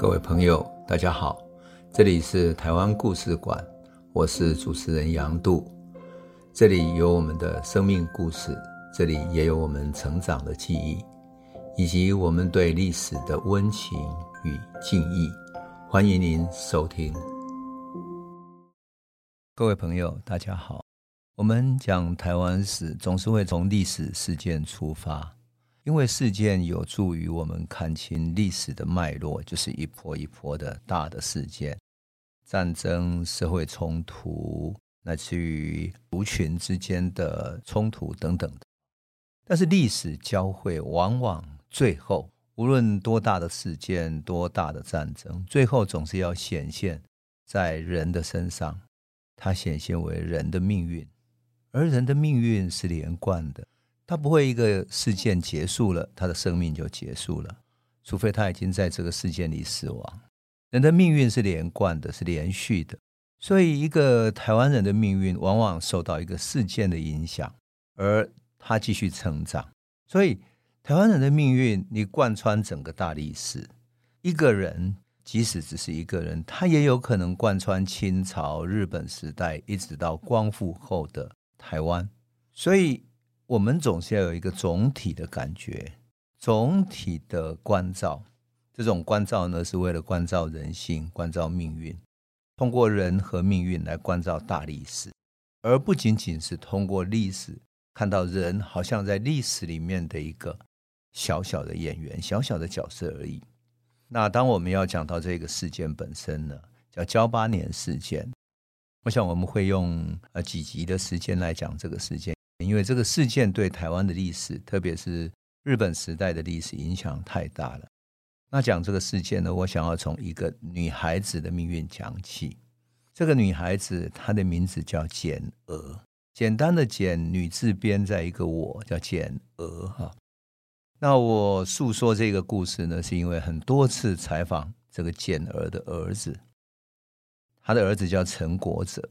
各位朋友，大家好，这里是台湾故事馆，我是主持人杨度，这里有我们的生命故事，这里也有我们成长的记忆，以及我们对历史的温情与敬意。欢迎您收听。各位朋友，大家好，我们讲台湾史，总是会从历史事件出发。因为事件有助于我们看清历史的脉络，就是一波一波的大的事件，战争、社会冲突，乃至于族群之间的冲突等等的。但是历史交汇，往往最后无论多大的事件、多大的战争，最后总是要显现在人的身上，它显现为人的命运，而人的命运是连贯的。他不会一个事件结束了，他的生命就结束了，除非他已经在这个事件里死亡。人的命运是连贯的，是连续的，所以一个台湾人的命运往往受到一个事件的影响，而他继续成长。所以台湾人的命运，你贯穿整个大历史，一个人即使只是一个人，他也有可能贯穿清朝、日本时代，一直到光复后的台湾。所以。我们总是要有一个总体的感觉，总体的关照。这种关照呢，是为了关照人性、关照命运，通过人和命运来关照大历史，而不仅仅是通过历史看到人，好像在历史里面的一个小小的演员、小小的角色而已。那当我们要讲到这个事件本身呢，叫噍吧哖事件，我想我们会用呃几集的时间来讲这个事件。因为这个事件对台湾的历史，特别是日本时代的历史影响太大了。那讲这个事件呢，我想要从一个女孩子的命运讲起。这个女孩子她的名字叫简娥，简单的简，女字边在一个我，叫简娥哈。那我诉说这个故事呢，是因为很多次采访这个简娥的儿子，他的儿子叫陈国泽。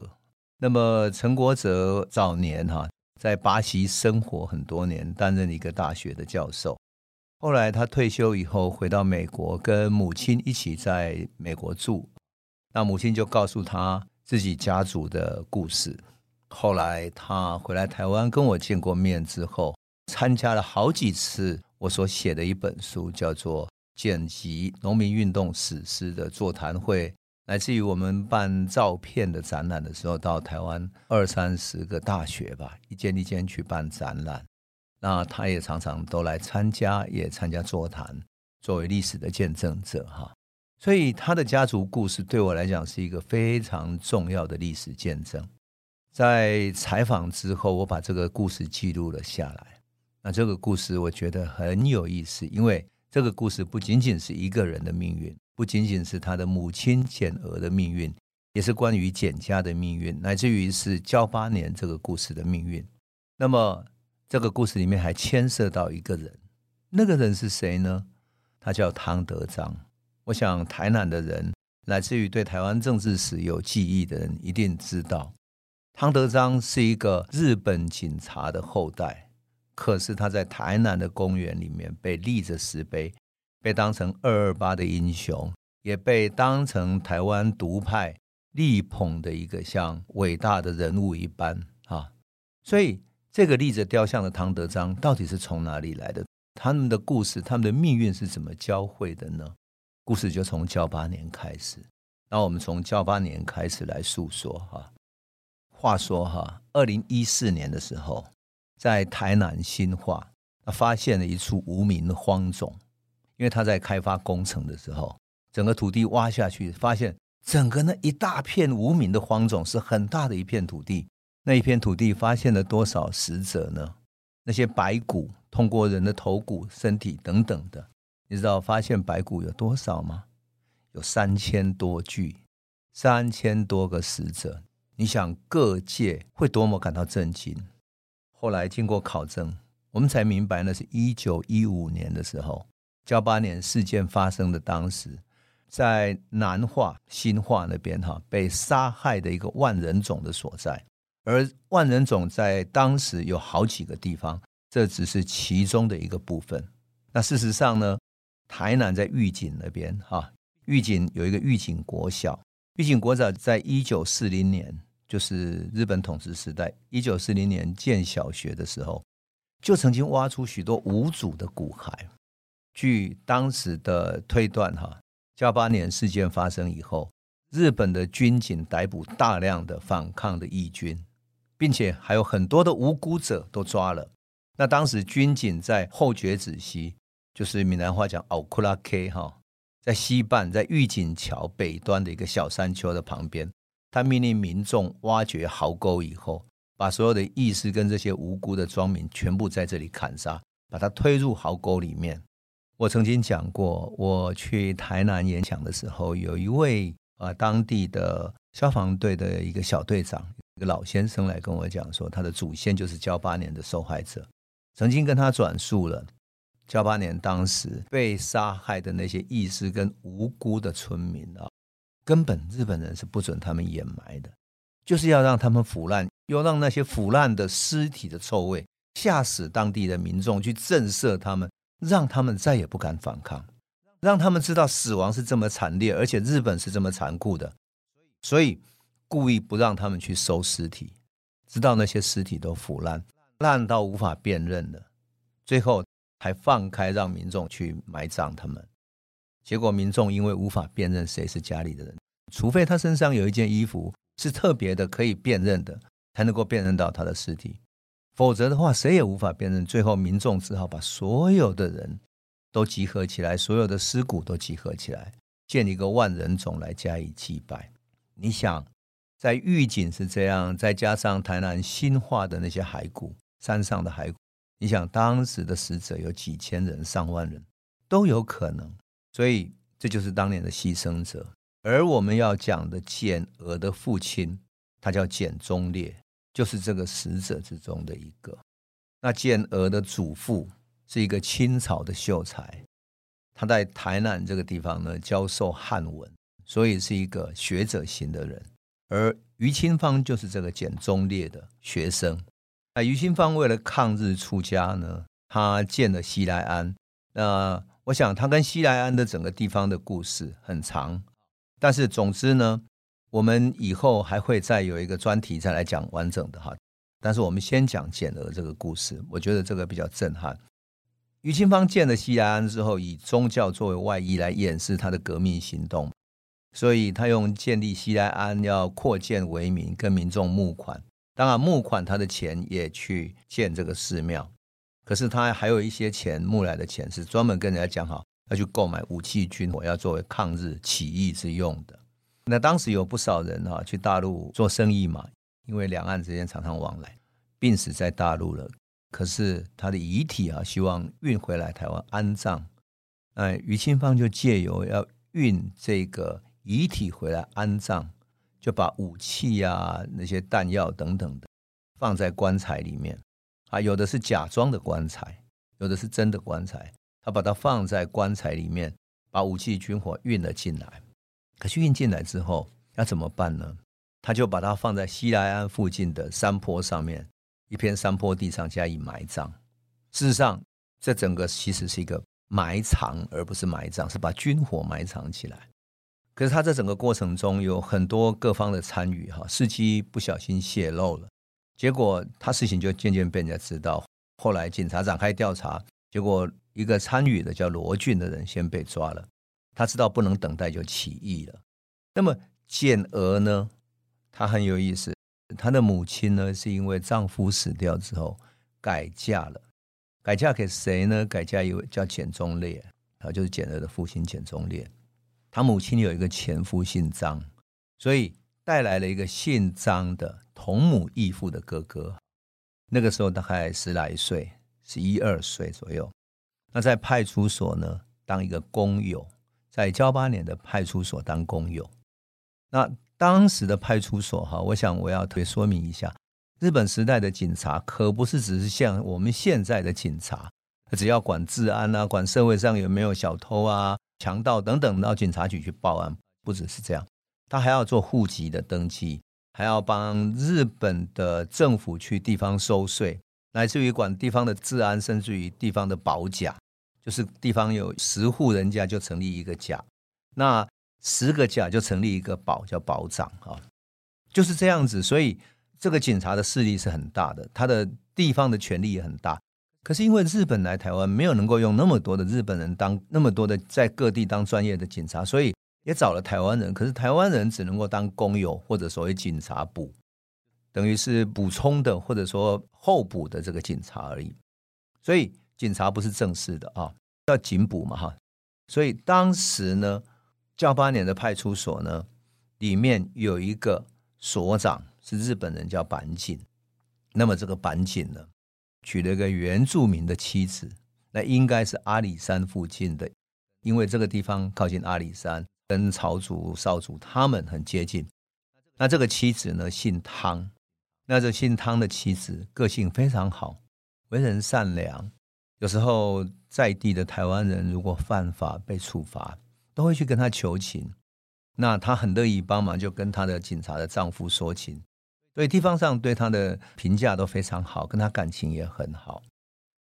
那么陈国泽早年哈。在巴西生活很多年，担任一个大学的教授。后来他退休以后回到美国，跟母亲一起在美国住。那母亲就告诉他自己家族的故事。后来他回来台湾跟我见过面之后，参加了好几次我所写的一本书，叫做《简集农民运动史诗》的座谈会。来自于我们办照片的展览的时候，到台湾二三十个大学吧，一间一间去办展览。那他也常常都来参加，也参加座谈，作为历史的见证者哈。所以他的家族故事对我来讲是一个非常重要的历史见证。在采访之后，我把这个故事记录了下来。那这个故事我觉得很有意思，因为这个故事不仅仅是一个人的命运。不仅仅是他的母亲简娥的命运，也是关于简家的命运，乃至于是噍吧哖这个故事的命运。那么，这个故事里面还牵涉到一个人，那个人是谁呢？他叫汤德章。我想，台南的人，乃至于对台湾政治史有记忆的人，一定知道，汤德章是一个日本警察的后代。可是他在台南的公园里面被立着石碑。被当成二二八的英雄，也被当成台湾独派力捧的一个像伟大的人物一般啊！所以这个立着雕像的唐德章到底是从哪里来的？他们的故事，他们的命运是怎么交汇的呢？故事就从噍吧哖开始。那我们从噍吧哖开始来诉说哈。话说哈，二零一四年的时候，在台南新化，发现了一处无名的荒冢。因为他在开发工程的时候，整个土地挖下去，发现整个那一大片无名的荒冢是很大的一片土地。那一片土地发现了多少死者呢？那些白骨，通过人的头骨、身体等等的，你知道发现白骨有多少吗？有三千多具，三千多个死者。你想各界会多么感到震惊？后来经过考证，我们才明白那是一九一五年的时候。幺八年事件发生的当时，在南化、新化那边哈被杀害的一个万人冢的所在，而万人冢在当时有好几个地方，这只是其中的一个部分。那事实上呢，台南在玉井那边哈，玉井有一个玉井国小，玉井国小在一九四零年，就是日本统治时代，一九四零年建小学的时候，就曾经挖出许多无主的骨骸。据当时的推断，哈，加八年事件发生以后，日本的军警逮捕大量的反抗的义军，并且还有很多的无辜者都抓了。那当时军警在后觉子溪，就是闽南话讲奥库拉 K 哈。在西半，在御景桥北端的一个小山丘的旁边，他命令民众挖掘壕沟以后，把所有的义士跟这些无辜的庄民全部在这里砍杀，把他推入壕沟里面。我曾经讲过，我去台南演讲的时候，有一位啊当地的消防队的一个小队长，一个老先生来跟我讲说，他的祖先就是噍吧哖的受害者，曾经跟他转述了。噍吧哖当时被杀害的那些义士跟无辜的村民啊，根本日本人是不准他们掩埋的，就是要让他们腐烂，又让那些腐烂的尸体的臭味吓死当地的民众，去震慑他们，让他们再也不敢反抗，让他们知道死亡是这么惨烈，而且日本是这么残酷的，所以故意不让他们去收尸体，直到那些尸体都腐烂，烂到无法辨认了，最后。还放开让民众去埋葬他们，结果民众因为无法辨认谁是家里的人，除非他身上有一件衣服是特别的可以辨认的，才能够辨认到他的尸体，否则的话谁也无法辨认。最后民众只好把所有的人都集合起来，所有的尸骨都集合起来，建一个万人冢来加以祭拜。你想，在玉井是这样，再加上台南新化的那些骸骨，山上的骸骨。你想当时的死者有几千人、上万人都有可能，所以这就是当年的牺牲者。而我们要讲的简娥的父亲，他叫简忠烈，就是这个死者之中的一个。那简娥的祖父是一个清朝的秀才，他在台南这个地方呢教授汉文，所以是一个学者型的人。而于清芳就是这个简忠烈的学生。那于清芳为了抗日出家呢，他见了西来庵。那我想他跟西来庵的整个地方的故事很长，但是总之呢，我们以后还会再有一个专题再来讲完整的哈。但是我们先讲简娥这个故事，我觉得这个比较震撼。于清芳见了西来庵之后，以宗教作为外衣来掩饰他的革命行动，所以他用建立西来庵要扩建为名，跟民众募款。当然，募款他的钱也去建这个寺庙，可是他还有一些钱募来的钱是专门跟人家讲好要去购买武器军火，要作为抗日起义之用的。那当时有不少人哈去大陆做生意嘛，因为两岸之间常常往来，病死在大陆了。可是他的遗体啊，希望运回来台湾安葬。哎，于清芳就借由要运这个遗体回来安葬。就把武器呀、啊、那些弹药等等的放在棺材里面啊，有的是假装的棺材，有的是真的棺材。他把它放在棺材里面，把武器军火运了进来。可是运进来之后要怎么办呢？他就把它放在西来安附近的山坡上面，一片山坡地上加以埋葬。事实上，这整个其实是一个埋藏，而不是埋葬，是把军火埋藏起来。可是他在整个过程中有很多各方的参与，哈，司机不小心泄露了，结果他事情就渐渐被人家知道。后来警察展开调查，结果一个参与的叫罗俊的人先被抓了，他知道不能等待就起义了。那么简娥呢？她很有意思，她的母亲呢是因为丈夫死掉之后改嫁了，改嫁给谁呢？改嫁一位叫简忠烈，啊，就是简娥的父亲简忠烈。他母亲有一个前夫姓张，所以带来了一个姓张的同母异父的哥哥。那个时候大概十来岁，十一二岁左右。那在派出所呢，当一个工友，在噍吧哖的派出所当工友。那当时的派出所哈，我想我要特别说明一下，日本时代的警察可不是只是像我们现在的警察，只要管治安啊，管社会上有没有小偷啊。强盗等等到警察局去报案，不只是这样，他还要做户籍的登记，还要帮日本的政府去地方收税，乃至于管地方的治安，甚至于地方的保甲，就是地方有十户人家就成立一个甲。那十个甲就成立一个保，叫保长啊，就是这样子。所以这个警察的势力是很大的，他的地方的权力也很大。可是因为日本来台湾，没有能够用那么多的日本人当那么多的在各地当专业的警察，所以也找了台湾人。可是台湾人只能够当工友或者所谓警察补，等于是补充的或者说候补的这个警察而已。所以警察不是正式的啊，叫警捕嘛哈。所以当时呢，教八年的派出所呢，里面有一个所长是日本人，叫板井。那么这个板井呢，娶了一个原住民的妻子，那应该是阿里山附近的，因为这个地方靠近阿里山，跟朝族、少族他们很接近。那这个妻子呢，姓汤，那这姓汤的妻子个性非常好，为人善良。有时候在地的台湾人如果犯法被处罚，都会去跟他求情。那他很乐意帮忙，就跟他的警察的丈夫说情。所以地方上对他的评价都非常好，跟他感情也很好。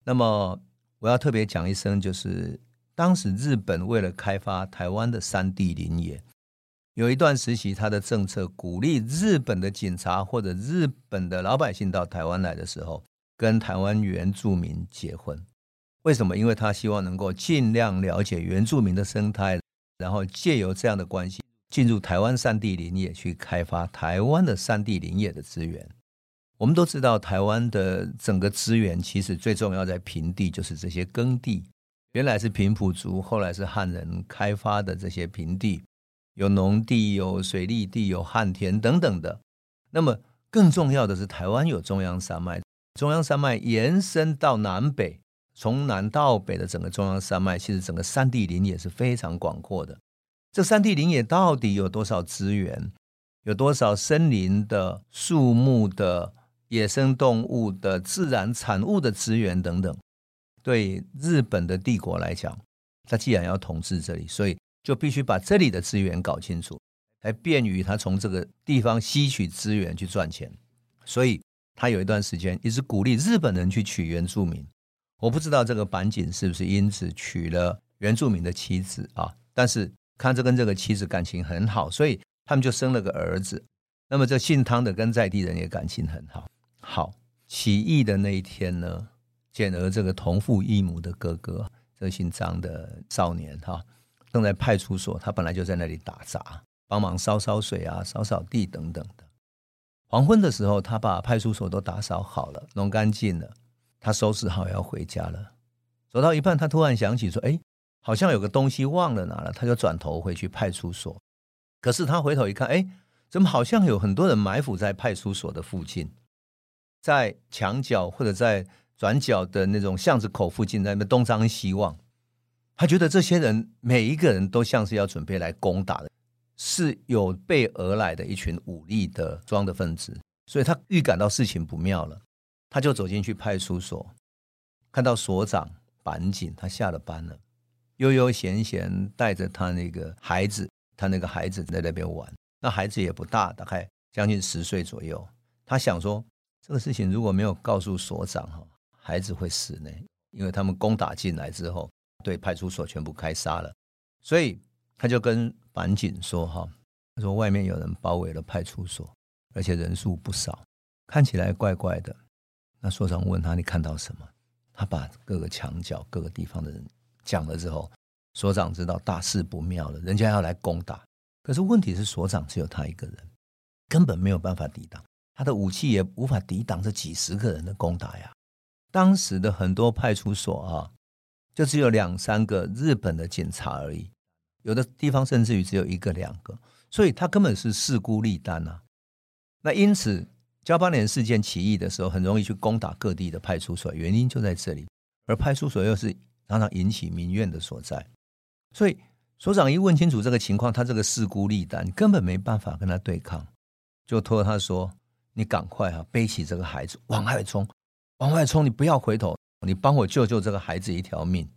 那么我要特别讲一声，就是当时日本为了开发台湾的山地林野，有一段时期，他的政策鼓励日本的警察或者日本的老百姓到台湾来的时候，跟台湾原住民结婚。为什么？因为他希望能够尽量了解原住民的生态，然后借由这样的关系。进入台湾山地林业去开发台湾的山地林业的资源。我们都知道，台湾的整个资源其实最重要在平地，就是这些耕地。原来是平埔族，后来是汉人开发的这些平地，有农地、有水利地、有旱田等等的。那么更重要的是，台湾有中央山脉，中央山脉延伸到南北，从南到北的整个中央山脉，其实整个山地林也是非常广阔的。这山地林野到底有多少资源？有多少森林的、树木的、野生动物的、自然产物的资源等等？对日本的帝国来讲，他既然要统治这里，所以就必须把这里的资源搞清楚，才便于他从这个地方吸取资源去赚钱。所以他有一段时间一直鼓励日本人去娶原住民。我不知道这个板井是不是因此娶了原住民的妻子啊？但是。看着跟这个妻子感情很好，所以他们就生了个儿子。那么这姓汤的跟在地人也感情很好。好，起义的那一天呢，简而这个同父异母的哥哥，这个姓张的少年哈，正在派出所，他本来就在那里打杂，帮忙烧烧水啊、扫扫地等等的。黄昏的时候，他把派出所都打扫好了，弄干净了，他收拾好要回家了。走到一半，他突然想起说：“哎。”好像有个东西忘了拿了，他就转头回去派出所。可是他回头一看，哎，怎么好像有很多人埋伏在派出所的附近，在墙角或者在转角的那种巷子口附近，在那东张西望。他觉得这些人每一个人都像是要准备来攻打的，是有备而来的一群武力的装的分子，所以他预感到事情不妙了，他就走进去派出所，看到所长板井，他下了班了。悠悠闲闲带着他那个孩子，他那个孩子在那边玩。那孩子也不大，大概将近十岁左右。他想说，这个事情如果没有告诉所长哈，孩子会死呢，因为他们攻打进来之后，对派出所全部开杀了。所以他就跟板井说哈，他说外面有人包围了派出所，而且人数不少，看起来怪怪的。那所长问他，你看到什么？他把各个墙角、各个地方的人。讲了之后，所长知道大事不妙了，人家要来攻打。可是问题是，所长只有他一个人，根本没有办法抵挡，他的武器也无法抵挡这几十个人的攻打呀。当时的很多派出所啊，就只有两三个日本的警察而已，有的地方甚至于只有一个两个，所以他根本是势孤力单啊。那因此，噍吧哖事件起义的时候，很容易去攻打各地的派出所，原因就在这里，而派出所又是。常常引起民怨的所在，所以所长一问清楚这个情况，他这个势孤力单，根本没办法跟他对抗，就托他说：“你赶快啊，背起这个孩子往外冲，往外冲，你不要回头，你帮我救救这个孩子一条命。”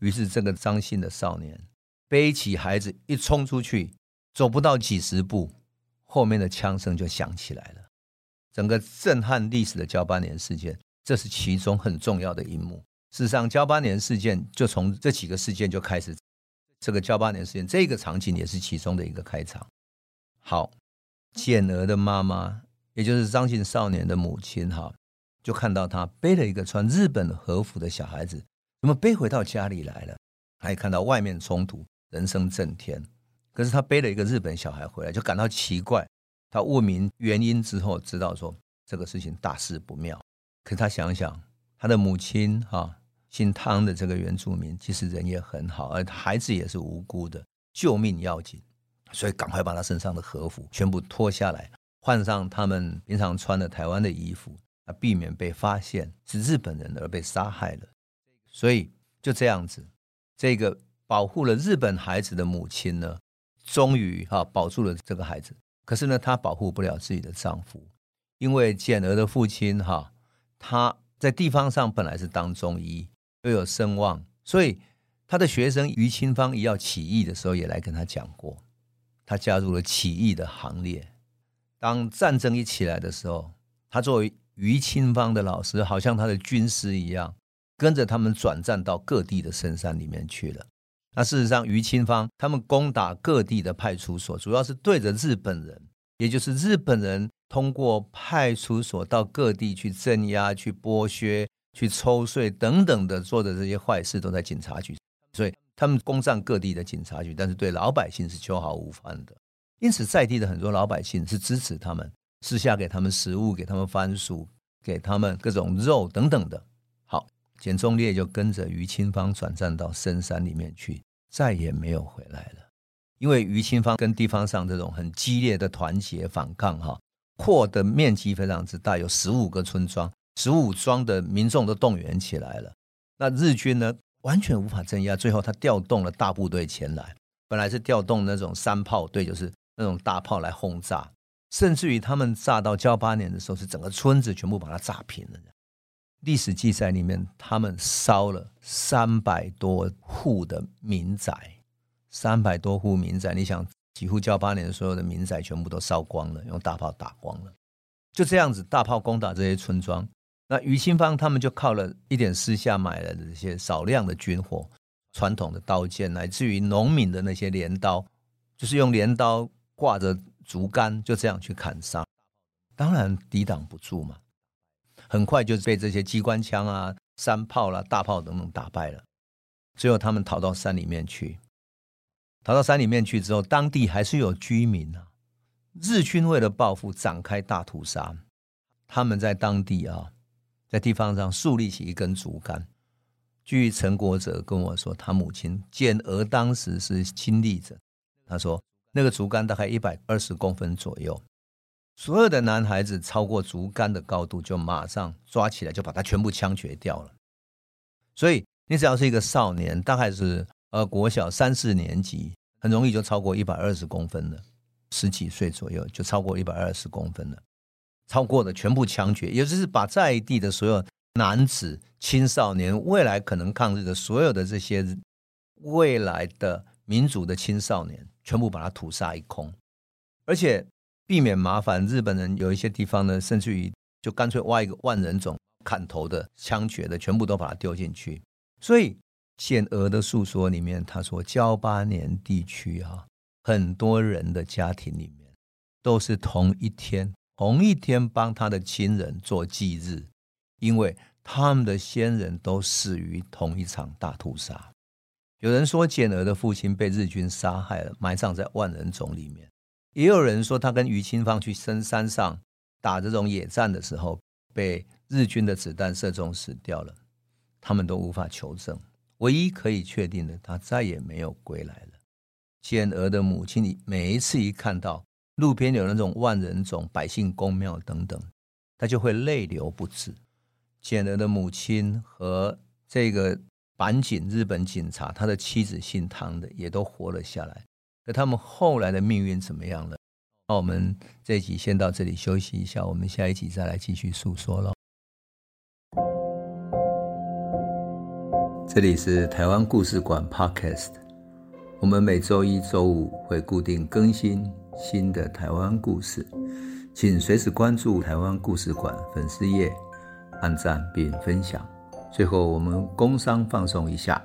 于是这个张姓的少年背起孩子一冲出去，走不到几十步，后面的枪声就响起来了，整个震撼历史的交八年事件，这是其中很重要的一幕。事实上，交八年事件就从这几个事件就开始。这个交八年事件，这个场景也是其中的一个开场。好，简娥的妈妈，也就是张姓少年的母亲，哈，就看到他背了一个穿日本和服的小孩子，怎么背回到家里来了？还看到外面冲突，人声震天。可是他背了一个日本小孩回来，就感到奇怪。他问明原因之后，知道说这个事情大事不妙。可他想想，他的母亲哈，姓汤的这个原住民，其实人也很好，而孩子也是无辜的，救命要紧。所以赶快把他身上的和服全部脱下来，换上他们平常穿的台湾的衣服，啊，避免被发现是日本人而被杀害了。所以就这样子，这个保护了日本孩子的母亲呢，终于哈保住了这个孩子。可是呢，她保护不了自己的丈夫，因为简儿的父亲哈，他在地方上本来是当中医，又有声望，所以他的学生于清芳一要起义的时候，也来跟他讲过。他加入了起义的行列。当战争一起来的时候，他作为于清芳的老师，好像他的军师一样，跟着他们转战到各地的深山里面去了。那事实上，于清芳他们攻打各地的派出所，主要是对着日本人，也就是日本人通过派出所到各地去镇压、去剥削、去抽税等等的做的这些坏事，都在警察局。所以。他们攻占各地的警察局，但是对老百姓是秋毫无犯的。因此，在地的很多老百姓是支持他们，私下给他们食物，给他们番薯，给他们各种肉等等的。简忠烈就跟着于清芳转战到深山里面去，再也没有回来了。因为于清芳跟地方上这种很激烈的团结反抗，哈，扩的面积非常之大，有十五个村庄，十五庄的民众都动员起来了。那日军呢？完全无法镇压，最后他调动了大部队前来，本来是调动那种山炮队，就是那种大炮来轰炸，甚至于他们炸到交八年的时候，是整个村子全部把它炸平了。历史记载里面，他们烧了三百多户的民宅，三百多户民宅，你想，几乎噍吧哖所有的民宅全部都烧光了，用大炮打光了，就这样子，大炮攻打这些村庄。那于清芳他们就靠了一点私下买来的这些少量的军火、传统的刀剑，乃至于农民的那些镰刀，就是用镰刀挂着竹竿，就这样去砍杀。当然抵挡不住嘛，很快就被这些机关枪啊、山炮啦、大炮等等打败了。最后他们逃到山里面去，逃到山里面去之后，当地还是有居民啊。日军为了报复，展开大屠杀。他们在当地啊。在地方上竖立起一根竹竿。据陈国哲跟我说，他母亲简娥当时是亲历者。他说，那个竹竿大概一百二十公分左右，所有的男孩子超过竹竿的高度，就马上抓起来，就把他全部枪决掉了。所以，你只要是一个少年，大概是呃国小三四年级，很容易就超过一百二十公分了。十几岁左右就超过一百二十公分了。超过的全部枪决，也就是把在地的所有男子、青少年、未来可能抗日的所有的这些未来的民主的青少年，全部把他屠杀一空，而且避免麻烦。日本人有一些地方呢，甚至于就干脆挖一个万人冢，砍头的、枪决的，全部都把它丢进去。所以简娥的诉说里面，他说交八年地区啊，很多人的家庭里面都是同一天。同一天帮他的亲人做祭日，因为他们的先人都死于同一场大屠杀。有人说简娥的父亲被日军杀害了，埋葬在万人冢里面；也有人说他跟于清芳去深山上打这种野战的时候，被日军的子弹射中死掉了。他们都无法求证。唯一可以确定的，他再也没有归来了。简娥的母亲，每一次一看到。路边有那种万人冢、百姓公庙等等，他就会泪流不止。简娥的母亲和这个板井日本警察，他的妻子姓汤的，也都活了下来。可他们后来的命运怎么样了？那我们这一集先到这里休息一下，我们下一集再来继续诉说喽。这里是台湾故事馆 Podcast，我们每周一、周五会固定更新。新的台湾故事，请随时关注台湾故事馆粉丝页，按赞并分享。最后，我们工商放送一下，